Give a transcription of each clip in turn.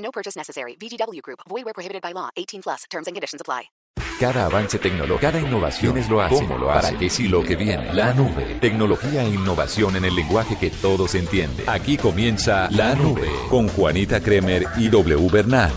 No purchase necessary. VGW Group. Void where prohibited by law. 18 plus. Terms and conditions apply. Cada avance tecnológico, cada innovación es lo hace, ¿Cómo lo hace? para que si lo que viene, la nube, tecnología e innovación en el lenguaje que todos entienden. Aquí comienza La Nube con Juanita Kremer y W Bernal.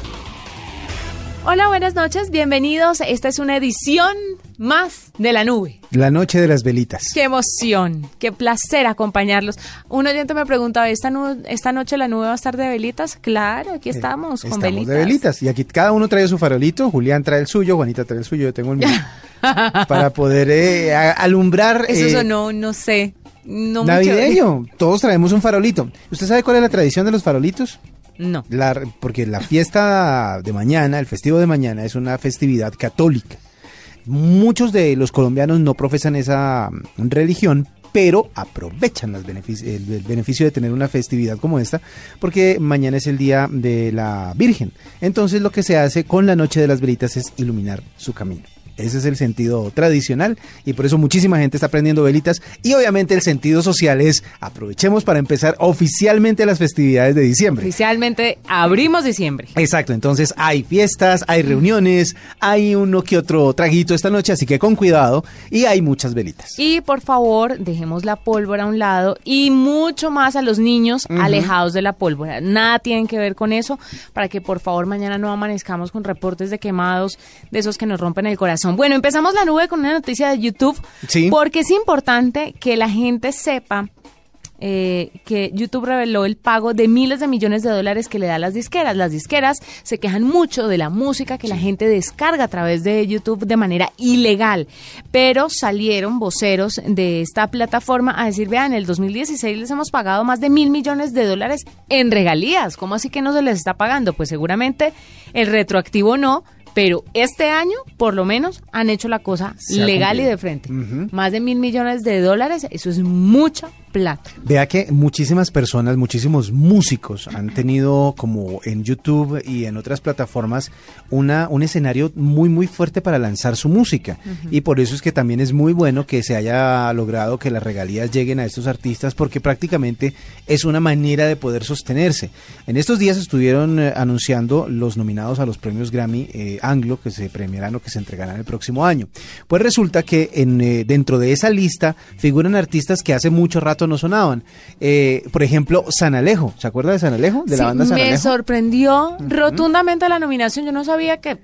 Hola, buenas noches, bienvenidos. Esta es una edición más de la nube. La noche de las velitas. Qué emoción, qué placer acompañarlos. Un oyente me preguntaba, ¿esta, esta noche la nube va a estar de velitas? Claro, aquí estamos con Estamos velitas. de velitas. Y aquí cada uno trae su farolito. Julián trae el suyo, Juanita trae el suyo, yo tengo el mío. para poder eh, alumbrar. Eso eh, sonó, no sé. No Navideño. Todos traemos un farolito. ¿Usted sabe cuál es la tradición de los farolitos? No. Porque la fiesta de mañana, el festivo de mañana, es una festividad católica. Muchos de los colombianos no profesan esa mm, religión, pero aprovechan el, el beneficio de tener una festividad como esta, porque mañana es el día de la Virgen. Entonces lo que se hace con la Noche de las Velitas es iluminar su camino. Ese es el sentido tradicional y por eso muchísima gente está prendiendo velitas y obviamente el sentido social es aprovechemos para empezar oficialmente las festividades de diciembre. Oficialmente abrimos diciembre. Exacto, entonces hay fiestas, hay reuniones, hay uno que otro traguito esta noche, así que con cuidado y hay muchas velitas. Y por favor, dejemos la pólvora a un lado y mucho más a los niños alejados de la pólvora. Nada tienen que ver con eso para que por favor mañana no amanezcamos con reportes de quemados de esos que nos rompen el corazón. Bueno, empezamos la nube con una noticia de YouTube Sí. porque es importante que la gente sepa eh, que YouTube reveló el pago de miles de millones de dólares que le da a las disqueras. Las disqueras se quejan mucho de la música que la gente descarga a través de YouTube de manera ilegal, pero salieron voceros de esta plataforma a decir, vean, en el 2016 les hemos pagado más de mil millones de dólares en regalías. ¿Cómo así que no se les está pagando? Pues seguramente el retroactivo no. Pero este año, por lo menos, han hecho la cosa Se legal y de frente. Más de mil millones de dólares, eso es mucha plata. Vea que muchísimas personas, muchísimos músicos han tenido como en YouTube y en otras plataformas una, un escenario muy muy fuerte para lanzar su música y por eso es que también es muy bueno que se haya logrado que las regalías lleguen a estos artistas porque prácticamente es una manera de poder sostenerse. En estos días estuvieron eh, anunciando los nominados a los premios Grammy eh, Anglo que se premiarán o que se entregarán el próximo año. Pues resulta que en, eh, dentro de esa lista figuran artistas que hace mucho rato no sonaban. Eh, por ejemplo, San Alejo. ¿Se acuerda de San Alejo? De la banda San me Alejo. sorprendió rotundamente la nominación. Yo no sabía Que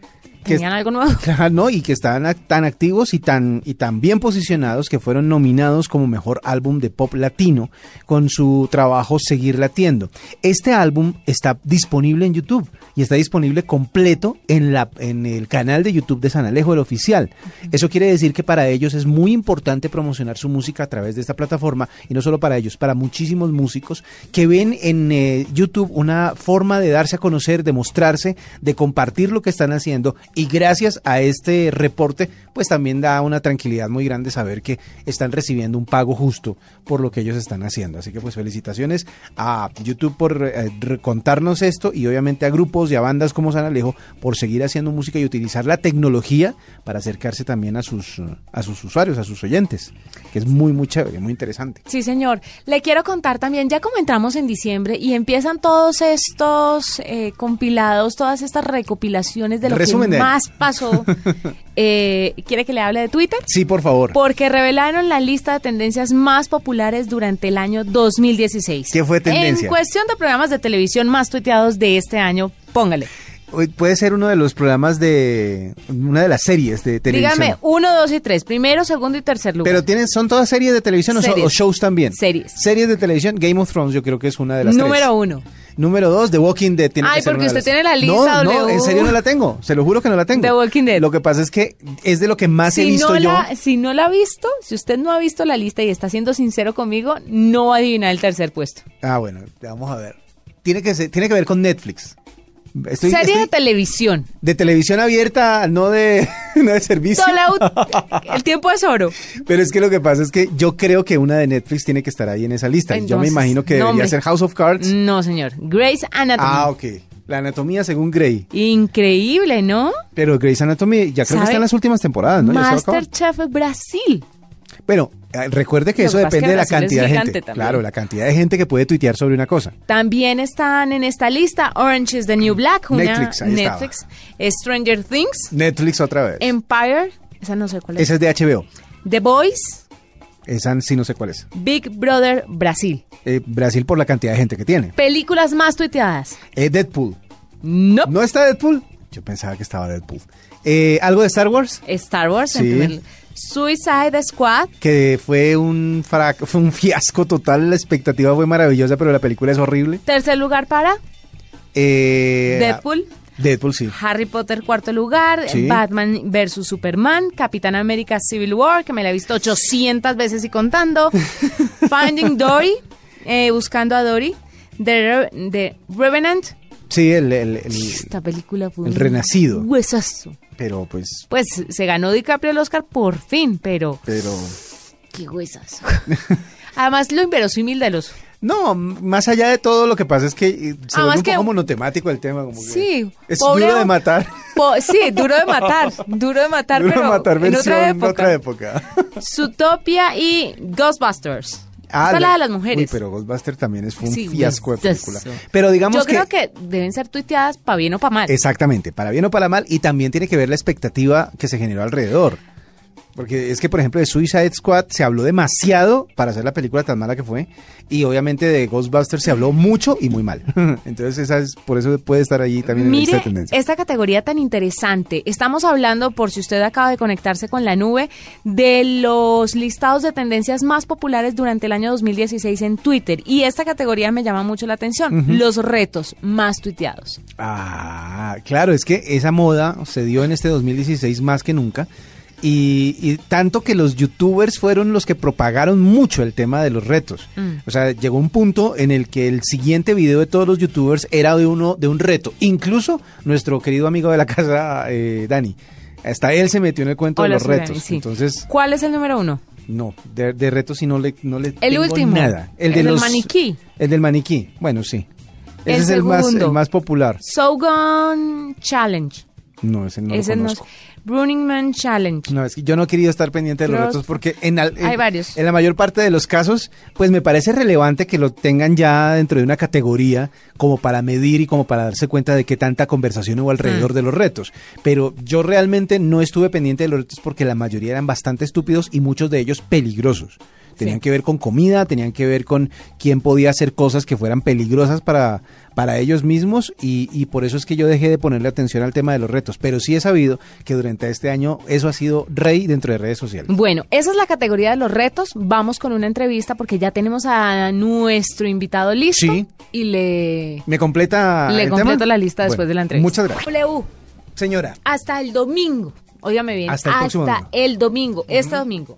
tenían algo nuevo. Claro, ¿no? Y que estaban tan activos y tan, y tan bien posicionados que fueron nominados como mejor álbum de pop latino con su trabajo Seguir Latiendo. Este álbum está disponible en YouTube y está disponible completo en, la, en el canal de YouTube de San Alejo, el oficial. Eso quiere decir que para ellos es muy importante promocionar su música a través de esta plataforma y no solo para ellos, para muchísimos músicos que ven en eh, YouTube una forma de darse a conocer, de mostrarse, de compartir lo que están haciendo y gracias a este reporte pues también da una tranquilidad muy grande saber que están recibiendo un pago justo por lo que ellos están haciendo. Así que pues felicitaciones a YouTube por eh, contarnos esto y obviamente a grupos y a bandas como San Alejo por seguir haciendo música y utilizar la tecnología para acercarse también a sus, a sus usuarios, a sus oyentes, que es muy, muy chévere, muy interesante. Sí, señor. Le quiero contar también, ya como entramos en diciembre y empiezan todos estos eh, compilados, todas estas recopilaciones de lo Resumen que de año. Más pasó. eh, ¿Quiere que le hable de Twitter? Sí, por favor. Porque revelaron la lista de tendencias más populares durante el año 2016. ¿Qué fue tendencia? En cuestión de programas de televisión más tuiteados de este año, póngale. Hoy Puede ser uno de los programas de una de las series de televisión. Dígame, uno, dos y tres. Primero, segundo y tercer lugar. Pero tienen, son todas series de televisión o so- Series. o, shows también. Series. Series de televisión. Game of Thrones, yo creo que es una de las Número tres. uno. Número dos, The Walking Dead. Tiene Ay, que porque usted tiene la lista, No, no, en serio no la tengo. Se lo juro que no la tengo. The Walking Dead. Lo que pasa es que es de lo que más he si visto no yo. Si no la ha visto, si usted no ha visto la lista y está siendo sincero conmigo, no va a adivinar el tercer puesto. Ah, bueno, vamos a ver. Tiene que, ser- tiene que ver con Netflix. Estoy- Serie de televisión. de televisión abierta, no de, no de servicio. El tiempo es oro. Pero es que lo que pasa es que yo creo que una de Netflix tiene que estar ahí en esa lista. Yo me imagino que no, debería ser House of Cards. No, señor. Grey's Anatomy. Ah, ok. La anatomía según Grey. Increíble, ¿no? Pero Grey's Anatomy ya creo que está en las últimas temporadas, ¿no? Masterchef Brasil. Bueno, recuerde que Lo eso que depende que de la cantidad de gente. también. Claro, la cantidad de gente que puede tuitear sobre una cosa. También están en esta lista Orange is the New Black, una Netflix. Netflix, Stranger Things, Netflix otra vez. Empire, esa no sé cuál es. Esa es de HBO. The Boys, Esa sí no sé cuál es. Big Brother Brasil. Eh, Brasil por la cantidad de gente que tiene. Películas más tuiteadas. Eh, Deadpool. No. ¿No está Deadpool? Yo pensaba que estaba Deadpool. Eh, ¿Algo de Star Wars? Star Wars en Sí. primer Suicide Squad. Que fue un, frac- fue un fiasco total. La expectativa fue maravillosa, pero la película es horrible. Tercer lugar para Eh, Deadpool. Deadpool, sí. Harry Potter cuarto lugar, Sí. Batman versus Superman, Capitán América Civil War, que me la he visto 800 veces y contando, Finding Dory, eh, buscando a Dory, The, Re- The Revenant, Sí, el, el- el- esta película fue El un Renacido. huesazo. pero pues, Pues se ganó DiCaprio el Oscar por fin, pero pero... qué huesazo. Además lo inverosímil de los No, más allá de todo, lo que pasa es que eh, se Ah, vuelve un que- poco monotemático el tema. Como que Sí, Es pobre duro de matar. Po- sí, duro de matar, duro de matar, Duro de pero matar en otra época. otra época. Zootopia y Ghostbusters. Es la de las mujeres. Uy, pero Ghostbuster también es fue un Sí, fiasco de película. Pero digamos Yo que... creo que deben ser tuiteadas para bien o para mal. Exactamente, para bien o para mal, y también tiene que ver la expectativa que se generó alrededor. Porque es que, por ejemplo, de Suicide Squad se habló demasiado para hacer la película tan mala que fue, y obviamente de Ghostbusters se habló mucho y muy mal. Entonces, esa es, por eso puede estar allí también en Mire esta tendencia. esta categoría tan interesante. Estamos hablando, por si usted acaba de conectarse con la nube, de los listados de tendencias más populares durante el año 2016 en Twitter. Y esta categoría me llama mucho la atención. Los retos más tuiteados. Ah, claro, es que esa moda se dio en este 2016 más que nunca. Y, y tanto que los youtubers fueron los que propagaron mucho el tema de los retos. Mm. O sea, llegó un punto en el que el siguiente video de todos los youtubers era de uno de un reto. Incluso nuestro querido amigo de la casa, eh, Dani. Hasta él se metió en el cuento Hola, de los retos. Dani, sí. Entonces, ¿Cuál es el número uno? no, de, de retos sí no le, no le El tengo último. nada. El del maniquí. El del maniquí. Bueno, sí. Ese El es el más, el más popular. Shogun Challenge. No, ese no Ese lo no es. Running Man Challenge. No, es que yo no he querido estar pendiente de los retos porque en, al- en- Hay varios. en la mayor parte de los casos, pues me parece relevante que lo tengan ya dentro de una categoría como para medir y como para darse cuenta de qué tanta conversación hubo Mm. alrededor de los retos. Pero yo realmente no estuve pendiente de los retos porque la mayoría eran bastante estúpidos y muchos de ellos peligrosos. Tenían Sí. que ver con comida, tenían que ver con quién podía hacer cosas que fueran peligrosas para, para ellos mismos y, y por eso es que yo dejé de ponerle atención al tema de los retos. Pero sí he sabido que durante este año eso ha sido rey dentro de redes sociales. Bueno, esa es la categoría de los retos. Vamos con una entrevista porque ya tenemos a nuestro invitado listo. Sí. Y le, ¿Me completa le el completo tema? la lista después Bueno, de la entrevista. Muchas gracias. W, Señora, hasta el domingo. Óigame bien. Hasta el próximo domingo. el domingo, este domingo.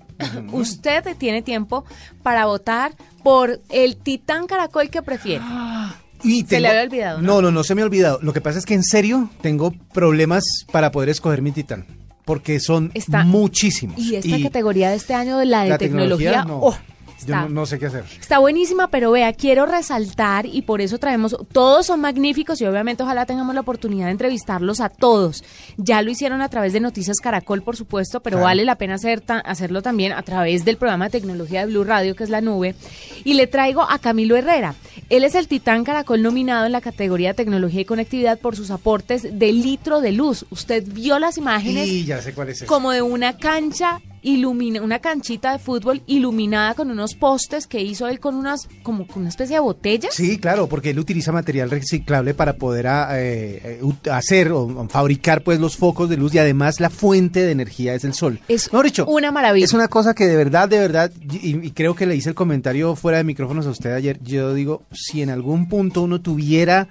Usted tiene tiempo para votar por el titán caracol que prefiere. y Se le había olvidado, ¿no? No, no, no se me ha olvidado. Lo que pasa es que en serio tengo problemas para poder escoger mi titán. Porque son Está- muchísimos. Y esta categoría de este año de la de la tecnología, no, oh, yo está- no, no sé qué hacer. Está buenísima, pero vea, quiero resaltar y por eso traemos, todos son magníficos y obviamente ojalá tengamos la oportunidad de entrevistarlos a todos. Ya lo hicieron a través de Noticias Caracol, por supuesto, pero Claro. vale la pena hacer ta- hacerlo también a través del programa de tecnología de Blue Radio, que es la nube. Y le traigo a Camilo Herrera. Él es el titán Caracol nominado en la categoría de tecnología y conectividad por sus aportes de litro de luz. Usted vio las imágenes Y ya sé cuál es como de una cancha ilumina una canchita de fútbol iluminada con unos postes que hizo él con unas como con una especie de botellas. Sí, claro, porque él utiliza material reciclable para poder ah, eh, eh, hacer o, fabricar pues los focos de luz y además la fuente de energía es el sol. Es dicho, una maravilla. Es una cosa que de verdad, de verdad, y, y creo que le hice el comentario fuera de micrófonos a usted ayer, yo digo, si en algún punto uno tuviera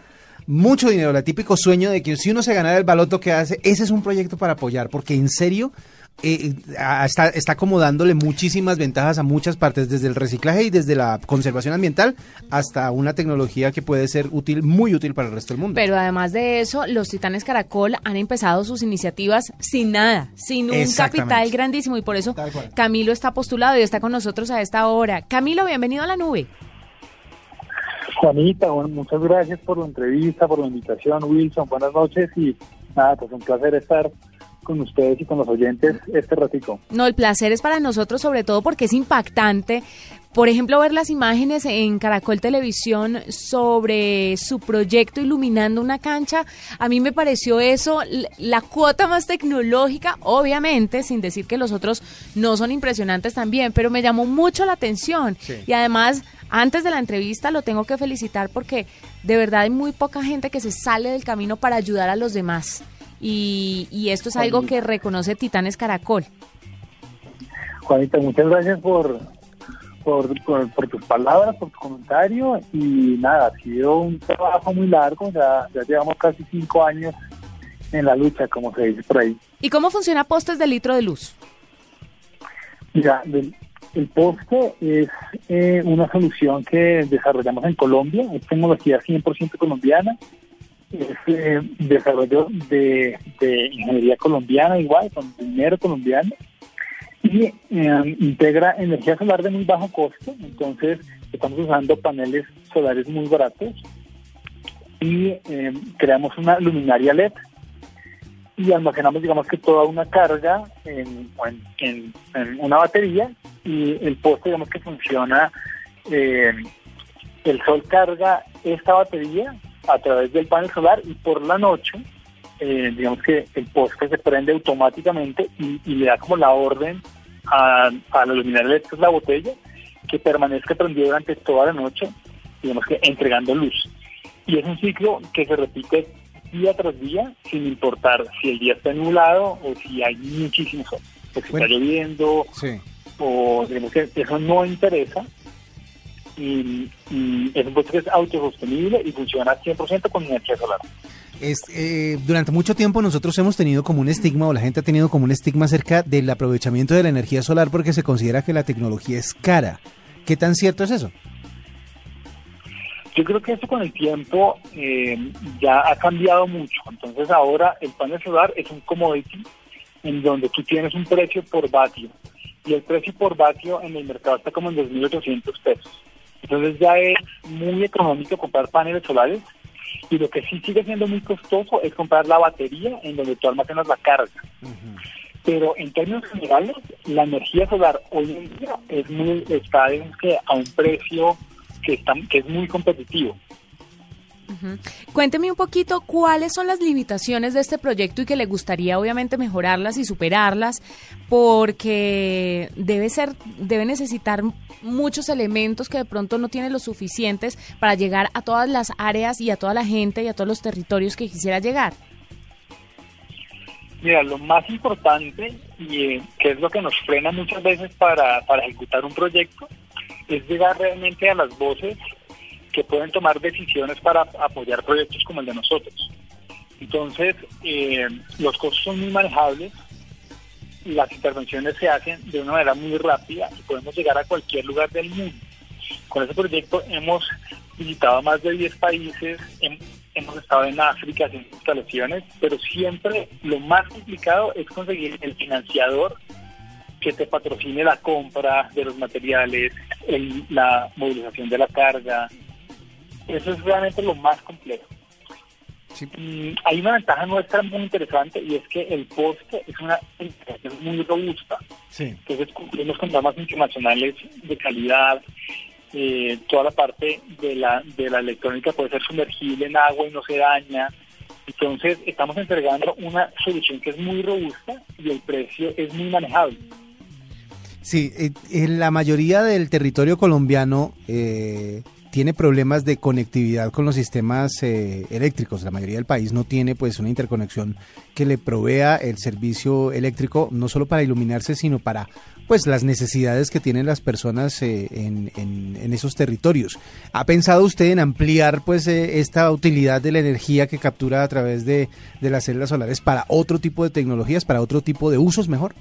mucho dinero, el típico sueño de que si uno se ganara el baloto que hace, ese es un proyecto para apoyar, porque en serio eh, está, está como dándole muchísimas ventajas a muchas partes, desde el reciclaje y desde la conservación ambiental hasta una tecnología que puede ser útil, muy útil para el resto del mundo. Pero además de eso, los Titanes Caracol han empezado sus iniciativas sin nada, sin un capital grandísimo y por eso. Camilo está postulado y está con nosotros a esta hora. Camilo, bienvenido a la nube. Juanita, bueno, muchas gracias por la entrevista, por la invitación, Wilson, buenas noches y nada, pues un placer estar con ustedes y con los oyentes este ratico. No, el placer es para nosotros, sobre todo porque es impactante. Por ejemplo, ver las imágenes en Caracol Televisión sobre su proyecto iluminando una cancha, a mí me pareció eso la cuota más tecnológica, obviamente, sin decir que los otros no son impresionantes también, pero me llamó mucho la atención. Y además, antes de la entrevista lo tengo que felicitar porque de verdad hay muy poca gente que se sale del camino para ayudar a los demás. Y, y esto es algo que reconoce Titanes Caracol. Juanita, muchas gracias por, por, por, por tus palabras, por tu comentario y nada, ha sido un trabajo muy largo, ya, ya llevamos casi cinco años en la lucha, como se dice por ahí. ¿Y cómo funciona postes de litro de luz? Mira, el, el poste es eh, una solución que desarrollamos en Colombia, es tecnología 100% colombiana, es eh, desarrollo de, de ingeniería colombiana igual, con dinero colombiano, y eh, integra energía solar de muy bajo costo, entonces estamos usando paneles solares muy baratos y eh, creamos una luminaria LED y almacenamos, digamos que toda una carga en, en, una batería y el poste, digamos que funciona, eh, el sol carga esta batería a través del panel solar y por la noche, eh, digamos que el poste se prende automáticamente y, y le da como la orden a, a la luminaria es la botella, que permanezca prendida durante toda la noche, digamos que entregando luz. Y es un ciclo que se repite día tras día, sin importar si el día está nublado o si hay muchísimo sol, o si Bueno. está lloviendo, Sí. o digamos que eso no interesa. Y, y es un puesto que es autosostenible y funciona 100% con energía solar. Es, eh, durante mucho tiempo nosotros hemos tenido como un estigma, o la gente ha tenido como un estigma acerca del aprovechamiento de la energía solar porque se considera que la tecnología es cara. ¿Qué tan cierto es eso? Yo creo que eso con el tiempo eh, ya ha cambiado mucho. Entonces ahora el panel solar es un commodity en donde tú tienes un precio por vatio y el precio por vatio en el mercado está como en 2.800 pesos. Entonces ya es muy económico comprar paneles solares y lo que sí sigue siendo muy costoso es comprar la batería en donde tú almacenas la carga. Pero en términos generales, la energía solar hoy en día es muy, está digamos que a un precio que, está, que es muy competitivo. Cuénteme un poquito cuáles son las limitaciones de este proyecto y que le gustaría obviamente mejorarlas y superarlas porque debe ser debe necesitar muchos elementos que de pronto no tiene los suficientes para llegar a todas las áreas y a toda la gente y a todos los territorios que quisiera llegar. Mira, lo más importante y eh, que es lo que nos frena muchas veces para, para ejecutar un proyecto es llegar realmente a las voces que pueden tomar decisiones para apoyar proyectos como el de nosotros. Entonces, eh, los costos son muy manejables, las intervenciones se hacen de una manera muy rápida y podemos llegar a cualquier lugar del mundo. Con ese proyecto hemos visitado más de 10 países, hem- hemos estado en África haciendo instalaciones, pero siempre lo más complicado es conseguir el financiador que te patrocine la compra de los materiales, el- la movilización de la carga. Eso es realmente lo más complejo. Hay una ventaja nuestra muy interesante y es que el poste es una es muy robusta. Sí. Entonces cumplimos con normas internacionales de calidad. eh, toda la parte de la, de la electrónica puede ser sumergible en agua y no se daña. Entonces estamos entregando una solución que es muy robusta y el precio es muy manejable. Sí, eh, en la mayoría del territorio colombiano eh, tiene problemas de conectividad con los sistemas eh, eléctricos. La mayoría del país no tiene pues una interconexión que le provea el servicio eléctrico no solo para iluminarse, sino para pues las necesidades que tienen las personas eh, en, en- esos territorios. ¿Ha pensado usted en ampliar pues eh, esta utilidad de la energía que captura a través de, de las células solares para otro tipo de tecnologías, para otro tipo de usos mejor?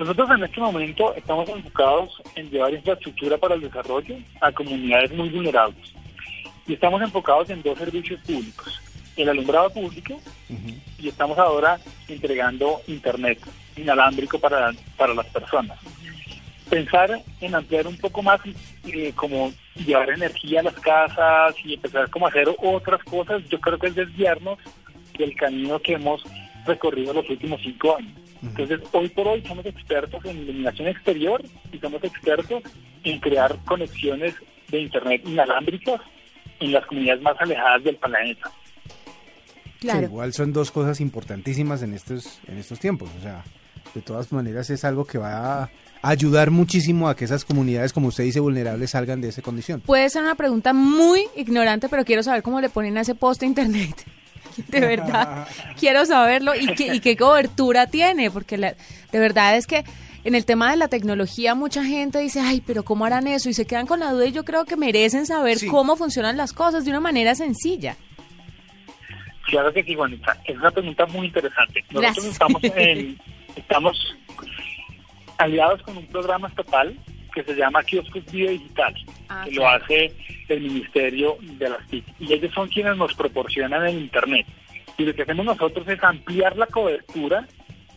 Nosotros en este momento estamos enfocados en llevar infraestructura para el desarrollo a comunidades muy vulnerables. Y estamos enfocados en dos servicios públicos. El alumbrado público y estamos ahora entregando internet inalámbrico para, para las personas. Pensar en ampliar un poco más eh, como llevar energía a las casas y empezar como a hacer otras cosas, yo creo que es desviarnos del camino que hemos recorrido los últimos cinco años. Entonces, hoy por hoy somos expertos en iluminación exterior y somos expertos en crear conexiones de Internet inalámbricas en las comunidades más alejadas del planeta. Claro. Sí, igual son dos cosas importantísimas en estos, en estos tiempos. O sea, de todas maneras es algo que va a ayudar muchísimo a que esas comunidades, como usted dice, vulnerables salgan de esa condición. Puede ser una pregunta muy ignorante, pero quiero saber cómo le ponen a ese poste internet. De verdad, quiero saberlo y qué, y qué cobertura tiene, porque la- de verdad es que en el tema de la tecnología mucha gente dice, ay, pero ¿cómo harán eso? Y se quedan con la duda y yo creo que merecen saber Sí. cómo funcionan las cosas de una manera sencilla. Claro que sí, Juanita. Es una pregunta muy interesante. Nosotros Gracias. estamos, en- estamos aliados con un programa estatal que se llama Kioscos Video Digital, Ah, que lo hace el Ministerio de las TIC. Y ellos son quienes nos proporcionan el Internet. Y lo que hacemos nosotros es ampliar la cobertura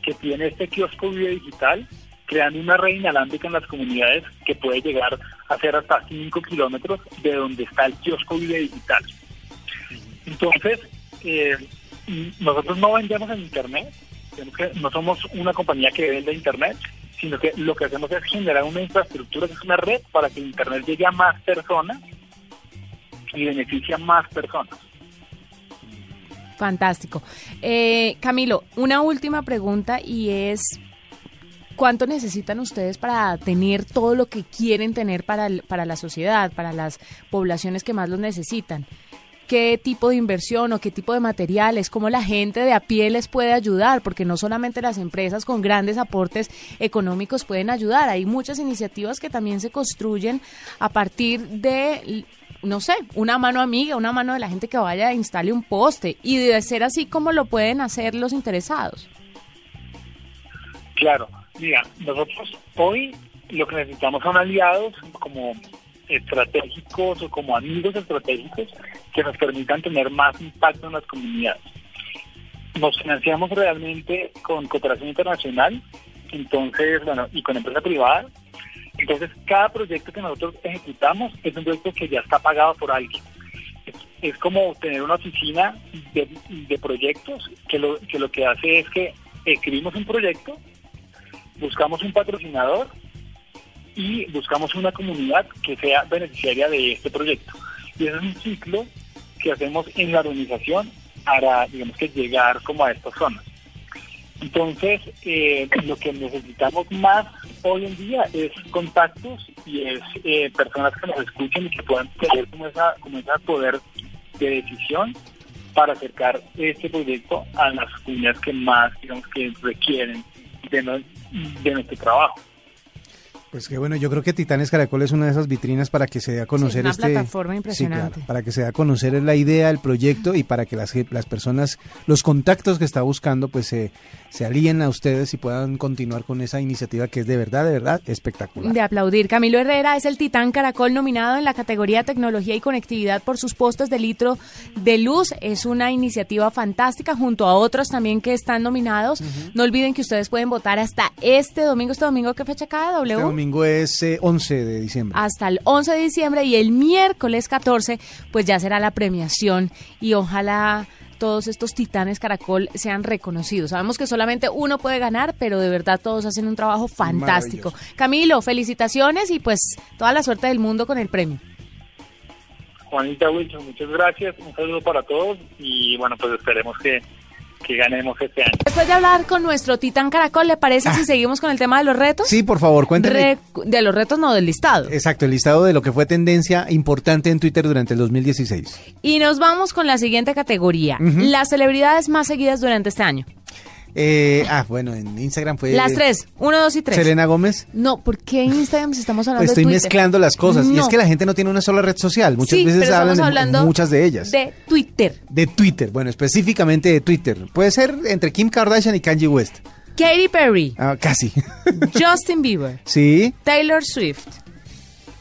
que tiene este kiosco video digital, creando una red inalámbrica en las comunidades que puede llegar a ser hasta 5 kilómetros de donde está el kiosco video digital. Entonces, eh, nosotros no vendemos en Internet, no somos una compañía que vende Internet, sino que lo que hacemos es generar una infraestructura, que es una red para que Internet llegue a más personas y beneficie a más personas. Fantástico. Eh, Camilo, una última pregunta y es, ¿cuánto necesitan ustedes para tener todo lo que quieren tener para, el- para la sociedad, para las poblaciones que más los necesitan? ¿Qué tipo de inversión o qué tipo de materiales? ¿Cómo la gente de a pie les puede ayudar? Porque no solamente las empresas con grandes aportes económicos pueden ayudar, hay muchas iniciativas que también se construyen a partir de no sé, una mano amiga, una mano de la gente que vaya e instale un poste. Y de ser así como lo pueden hacer los interesados. Claro, mira, nosotros hoy lo que necesitamos son aliados como estratégicos o como amigos estratégicos que nos permitan tener más impacto en las comunidades. Nos financiamos realmente con cooperación internacional, entonces, bueno, y con empresa privada. Entonces, cada proyecto que nosotros ejecutamos es un proyecto que ya está pagado por alguien. Es, como tener una oficina de, de proyectos que lo, que lo que hace es que escribimos un proyecto, buscamos un patrocinador y buscamos una comunidad que sea beneficiaria de este proyecto. Y es un ciclo que hacemos en la organización para, digamos que, llegar como a estas zonas. Entonces, eh, lo que necesitamos más hoy en día es contactos y es eh, personas que nos escuchen y que puedan tener como esa, como ese poder de decisión para acercar este proyecto a las comunidades que más, digamos, que requieren de, no- de nuestro trabajo. Pues que bueno, yo creo que Titanes Caracol es una de esas vitrinas para que se dé a conocer una este plataforma Sí, impresionante. claro, para que se dé a conocer la idea, el proyecto y para que las, las personas, los contactos que está buscando, pues se, se alíen a ustedes y puedan continuar con esa iniciativa que es de verdad, de verdad espectacular. De aplaudir. Camilo Herrera es el titán caracol nominado en la categoría Tecnología y Conectividad por sus postes de litro de luz. Es una iniciativa fantástica junto a otros también que están nominados. No olviden que ustedes pueden votar hasta este domingo. ¿Este domingo qué fecha cae, W? Este domingo es eh, 11 de diciembre. hasta el 11 de diciembre y el miércoles 14 pues ya será la premiación y ojalá todos estos titanes caracol sean reconocidos. Sabemos que solamente uno puede ganar, pero de verdad todos hacen un trabajo fantástico. Camilo, felicitaciones y pues toda la suerte del mundo con el premio. Juanita Wilson, muchas gracias, un saludo para todos y bueno, pues esperemos que, que ganemos este año. Después de hablar con nuestro titán caracol, ¿le parece si seguimos con el tema de los retos? Ah. Sí, por favor, cuéntenme. Re- de los retos, no del listado. Exacto, el listado de lo que fue tendencia importante en Twitter durante el 2016. Y nos vamos con la siguiente categoría. Las celebridades más seguidas durante este año. Eh, ah, bueno, en Instagram fue... Las tres. Uno, dos y tres. Selena Gómez. No, ¿por qué en Instagram si estamos hablando Estoy de Twitter? mezclando las cosas. Y es que la gente no tiene una sola red social. Muchas Sí, veces hablan de muchas de ellas. De Twitter. De Twitter, bueno, específicamente de Twitter. Puede ser entre Kim Kardashian y Kanye West. Katy Perry, Ah, casi. Justin Bieber, sí. Taylor Swift,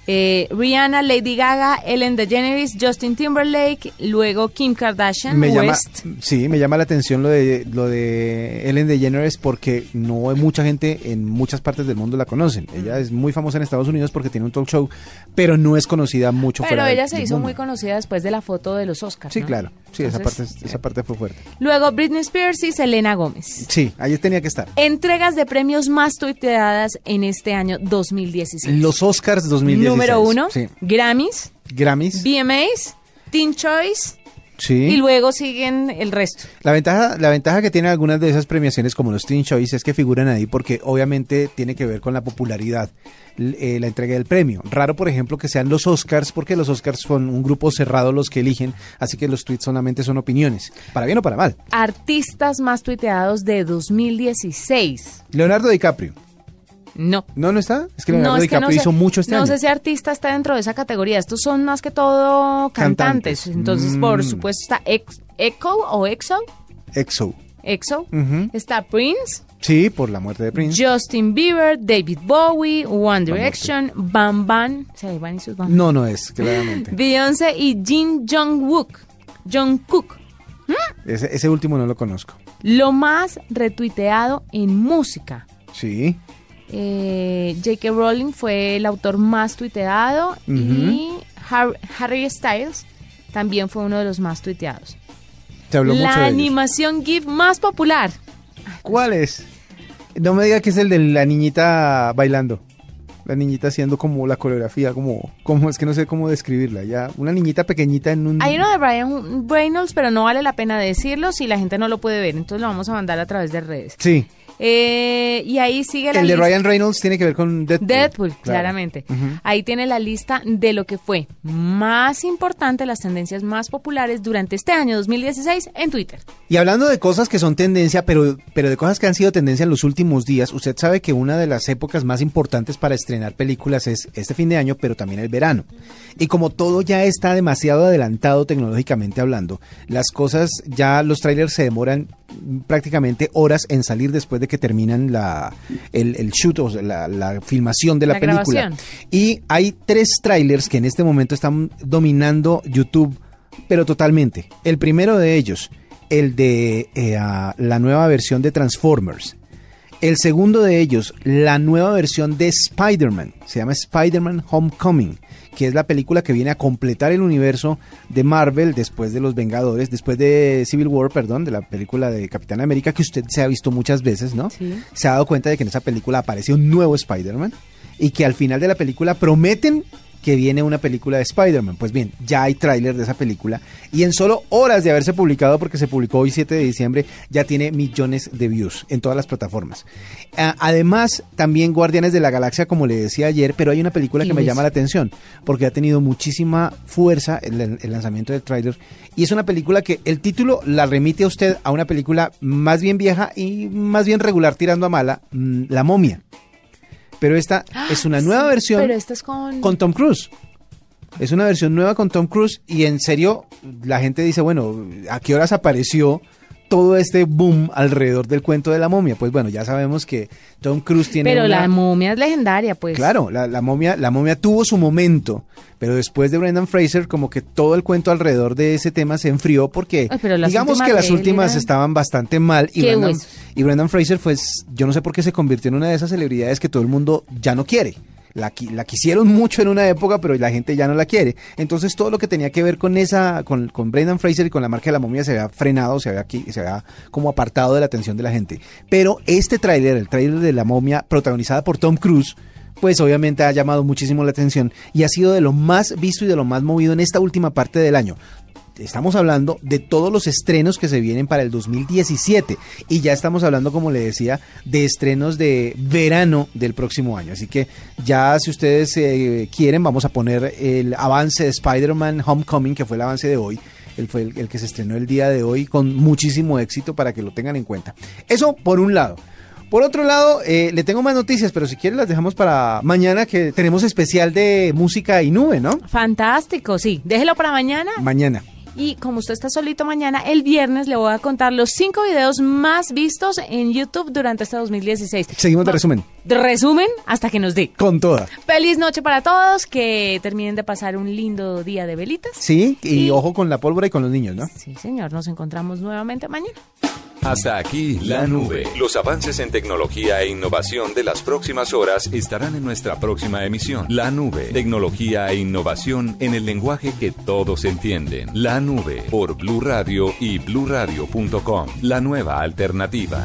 eh, Rihanna, Lady Gaga, Ellen DeGeneres, Justin Timberlake, luego Kim Kardashian, Me llama, West. sí, me llama la atención lo de lo de Ellen DeGeneres porque no hay mucha gente en muchas partes del mundo la conocen. Ella es muy famosa en Estados Unidos porque tiene un talk show, pero no es conocida mucho Pero fuera ella se hizo mundo. muy conocida después de la foto de los Oscars. Sí, ¿no? claro. Sí, esa parte esa parte fue fuerte. Luego Britney Spears y Selena Gómez. Sí, ahí tenía que estar. Entregas de premios más tuiteadas en este año 2016. Los Oscars 2016. Número uno, Sí. Grammys, Grammys. VMAs, Teen Choice Sí. y luego siguen el resto. La ventaja, la ventaja que tienen algunas de esas premiaciones como los Teen Choice es que figuran ahí porque obviamente tiene que ver con la popularidad, eh, la entrega del premio. Raro, por ejemplo, que sean los Oscars porque los Oscars son un grupo cerrado los que eligen, así que los tweets solamente son opiniones, para bien o para mal. Artistas más tuiteados de 2016. Leonardo DiCaprio. No. ¿No, no está? Es que Leonardo no, es que DiCaprio no sé, hizo mucho este no año. sé si artista está dentro de esa categoría. Estos son más que todo cantantes. Cantantes. Entonces, por Mm. supuesto, está Ex- Echo o Exo. EXO. Exo. Ujú. Está Prince, Sí, por la muerte de Prince. Justin Bieber, David Bowie, One Direction, Bam Bam. O sea, ahí van y sus Bam. No, no es, claramente. Beyoncé y Jin Jong-wook. Jungkook. Ese, ese último no lo conozco. Lo más retuiteado en música. Sí. Eh, J.K. Rowling fue el autor más tuiteado y Har- Harry Styles también fue uno de los más tuiteados. Se habló mucho La de ellos. animación GIF más popular. ¿Cuál es? No me diga que es el de la niñita bailando. La niñita haciendo como la coreografía, como, como es que no sé cómo describirla. Ya, una niñita pequeñita en un. Hay uno de Brian Reynolds, pero no vale la pena decirlo si la gente no lo puede ver. Entonces lo vamos a mandar a través de redes. Sí, Eh, y ahí sigue la el de. Ryan Reynolds tiene que ver con Deadpool. Deadpool, Claro. claramente. Ahí tiene la lista de lo que fue más importante, las tendencias más populares durante este año 2016 en Twitter. Y hablando de cosas que son tendencia, pero, pero de cosas que han sido tendencia en los últimos días, usted sabe que una de las épocas más importantes para estrenar películas es este fin de año, pero también el verano. Y como todo ya está demasiado adelantado tecnológicamente hablando, las cosas ya los trailers se demoran prácticamente horas en salir después de que terminan la, el, el shoot, o sea, la, la filmación de la, La película. grabación. Y hay tres trailers que en este momento están dominando YouTube, pero totalmente. El primero de ellos, el de eh, la nueva versión de Transformers. El segundo de ellos, la nueva versión de Spider-Man. Se llama Spider-Man Homecoming, que es la película que viene a completar el universo de Marvel después de Los Vengadores, después de Civil War, perdón, de la película de Capitán América, que usted se ha visto muchas veces, ¿no? Sí. Se ha dado cuenta de que en esa película aparece un nuevo Spider-Man y que al final de la película prometen que viene una película de Spider-Man. Pues bien, ya hay tráiler de esa película y en solo horas de haberse publicado, porque se publicó hoy 7 de diciembre, ya tiene millones de views en todas las plataformas. Ah, además, también Guardianes de la Galaxia, como le decía ayer, pero hay una película que me llama la atención, porque ha tenido muchísima fuerza el, el lanzamiento del tráiler y es una película que el título la remite a usted a una película más bien vieja y más bien regular tirando a mala, mm, La momia. Pero esta es una nueva Sí, versión Pero esta es con... con Tom Cruise. Es una versión nueva con Tom Cruise y en serio la gente dice, bueno, ¿a qué horas apareció todo este boom alrededor del cuento de la momia? Pues bueno, ya sabemos que Tom Cruise tiene Pero una- la momia es legendaria, pues. Claro, la, la momia, la momia tuvo su momento, pero después de Brendan Fraser, como que todo el cuento alrededor de ese tema se enfrió porque Ay, pero digamos que las últimas estaban bastante mal y Brendan, y Brendan Fraser, pues yo no sé por qué se convirtió en una de esas celebridades que todo el mundo ya no quiere. La, la quisieron mucho en una época, pero la gente ya no la quiere. Entonces todo lo que tenía que ver con esa, con, con Brendan Fraser y con la marca de la momia se había frenado, se había, se había como apartado de la atención de la gente. Pero este tráiler, el tráiler de la momia, protagonizada por Tom Cruise, pues obviamente ha llamado muchísimo la atención y ha sido de lo más visto y de lo más movido en esta última parte del año. Estamos hablando de todos los estrenos que se vienen para el 2017 y ya estamos hablando, como le decía, de estrenos de verano del próximo año. Así que ya si ustedes eh, quieren, vamos a poner el avance de Spider-Man Homecoming, que fue el avance de hoy. Él fue el, el que se estrenó el día de hoy con muchísimo éxito para que lo tengan en cuenta. Eso por un lado. Por otro lado, eh, le tengo más noticias, pero si quieren las dejamos para mañana, que tenemos especial de música y nube, ¿no? Fantástico, sí. Déjelo para mañana. Mañana. Y como usted está solito mañana, el viernes le voy a contar los cinco videos más vistos en YouTube durante este 2016. Seguimos de resumen. Resumen hasta que nos dé. Con toda. Feliz noche para todos, que terminen de pasar un lindo día de velitas. Sí, y Y- ojo con la pólvora y con los niños, ¿no? Sí, señor, nos encontramos nuevamente mañana. Hasta aquí la nube. Los avances en tecnología e innovación de las próximas horas estarán en nuestra próxima emisión. La nube. Tecnología e innovación en el lenguaje que todos entienden. La nube por Blue Radio y bluradio.com. La nueva alternativa.